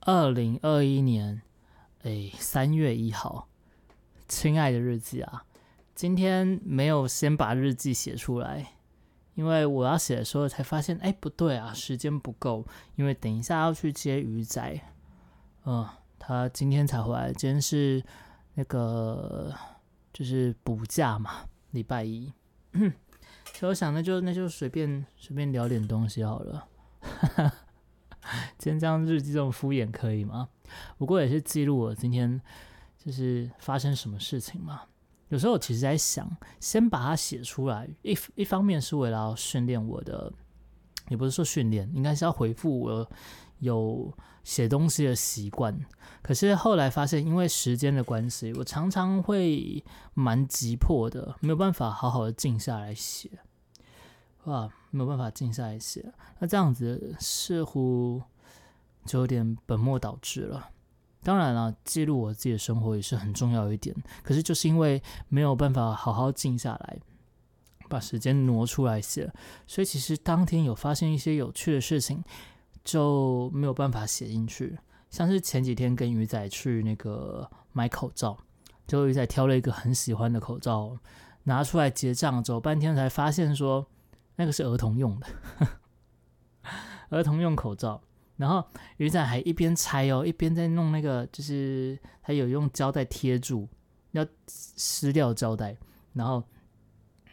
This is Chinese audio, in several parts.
二零二一年，哎，三月一号，亲爱的日记啊，今天没有先把日记写出来，因为我要写的时候才发现，哎，不对啊，时间不够，因为等一下要去接鱼仔，嗯，他今天才回来，今天是那个就是补假嘛，礼拜一，所以我想那就那就随便随便聊点东西好了。今天这样日记这种敷衍可以吗？不过也是记录我今天就是发生什么事情嘛。有时候我其实在想，先把它写出来，一一方面是为了要训练我的，也不是说训练，应该是要回复我有写东西的习惯。可是后来发现，因为时间的关系，我常常会蛮急迫的，没有办法好好的静下来写。哇，没有办法静下来写，那这样子似乎就有点本末倒置了。当然了，记录我自己的生活也是很重要一点。可是就是因为没有办法好好静下来，把时间挪出来写，所以其实当天有发现一些有趣的事情，就没有办法写进去。像是前几天跟鱼仔去那个买口罩，就鱼仔挑了一个很喜欢的口罩，拿出来结账，走半天才发现说。那个是儿童用的，儿童用口罩。然后鱼仔还一边拆哦，一边在弄那个，就是他有用胶带贴住，要撕掉胶带，然后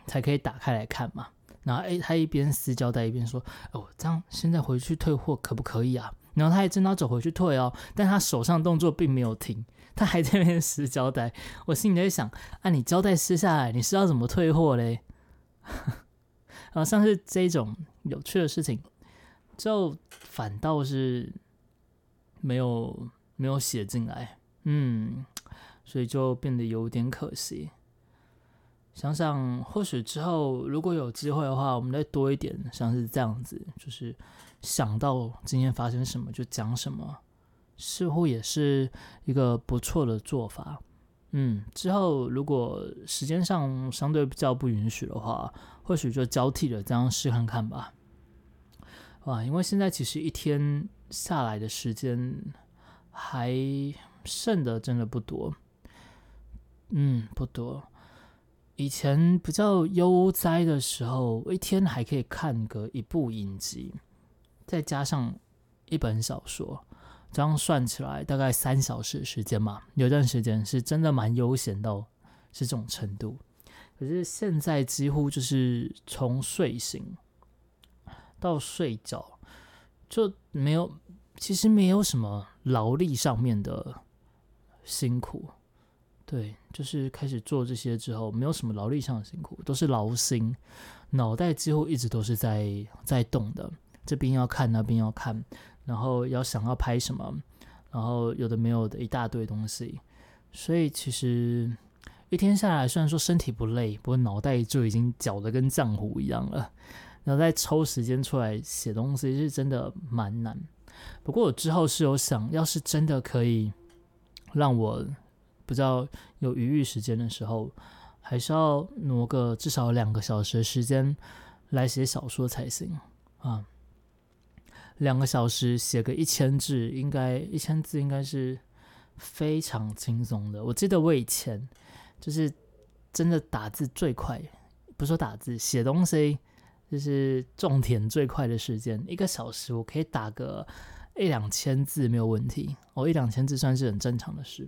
才可以打开来看嘛。然后哎，他一边撕胶带一边说：“哦，这样现在回去退货可不可以啊？”然后他还真的走回去退哦，但他手上动作并没有停，他还在那边撕胶带。我心里在想：啊，你胶带撕下来，你是要怎么退货嘞？啊，像是这种有趣的事情，就反倒是没有没有写进来，嗯，所以就变得有点可惜。想想或许之后如果有机会的话，我们再多一点，像是这样子，就是想到今天发生什么就讲什么，似乎也是一个不错的做法。嗯，之后如果时间上相对比较不允许的话，或许就交替的这样试看看吧。哇，因为现在其实一天下来的时间还剩的真的不多，嗯，不多。以前比较悠哉的时候，一天还可以看个一部影集，再加上一本小说。这样算起来大概三小时时间嘛，有段时间是真的蛮悠闲到是这种程度。可是现在几乎就是从睡醒到睡觉就没有，其实没有什么劳力上面的辛苦。对，就是开始做这些之后，没有什么劳力上的辛苦，都是劳心，脑袋几乎一直都是在在动的，这边要看，那边要看。然后要想要拍什么，然后有的没有的一大堆东西，所以其实一天下来，虽然说身体不累，不过脑袋就已经搅得跟浆糊一样了。然后再抽时间出来写东西，是真的蛮难。不过我之后是有想，要是真的可以让我比较有余裕时间的时候，还是要挪个至少两个小时的时间来写小说才行啊。两个小时写个一千字，应该一千字应该是非常轻松的。我记得我以前就是真的打字最快，不说打字，写东西就是种田最快的时间，一个小时我可以打个一两千字没有问题。哦，一两千字算是很正常的事。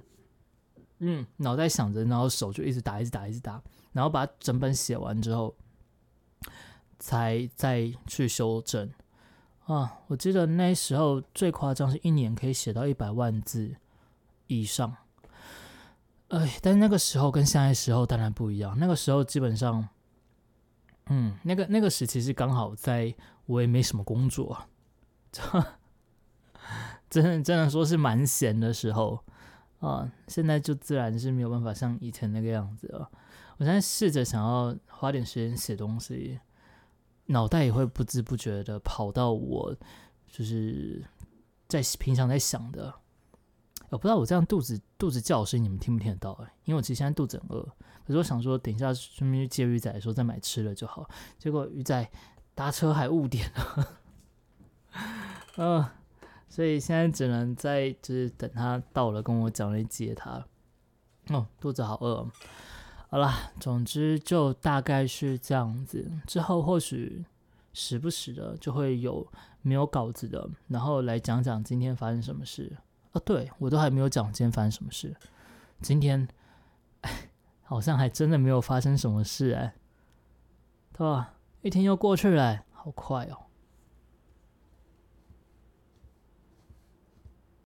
嗯，脑袋想着，然后手就一直打，一直打，一直打，然后把整本写完之后，才再去修正。啊，我记得那时候最夸张是一年可以写到一百万字以上，哎，但那个时候跟现在时候当然不一样。那个时候基本上，嗯，那个那个时期是刚好在我也没什么工作，真的真的说是蛮闲的时候啊。现在就自然是没有办法像以前那个样子了。我现在试着想要花点时间写东西。脑袋也会不知不觉的跑到我，就是在平常在想的，我不知道我这样肚子肚子叫声你们听不听得到？哎，因为我其实现在肚子很饿，可是我想说等一下顺便去接鱼仔的时候再买吃的就好。结果鱼仔搭车还误点了，嗯，所以现在只能在就是等他到了，跟我讲来接他。哦，肚子好饿。好啦，总之就大概是这样子。之后或许时不时的就会有没有稿子的，然后来讲讲今天发生什么事。对我都还没有讲今天发生什么事。今天 好像还真的没有发生什么事哎，对吧？一天又过去了，好快哦。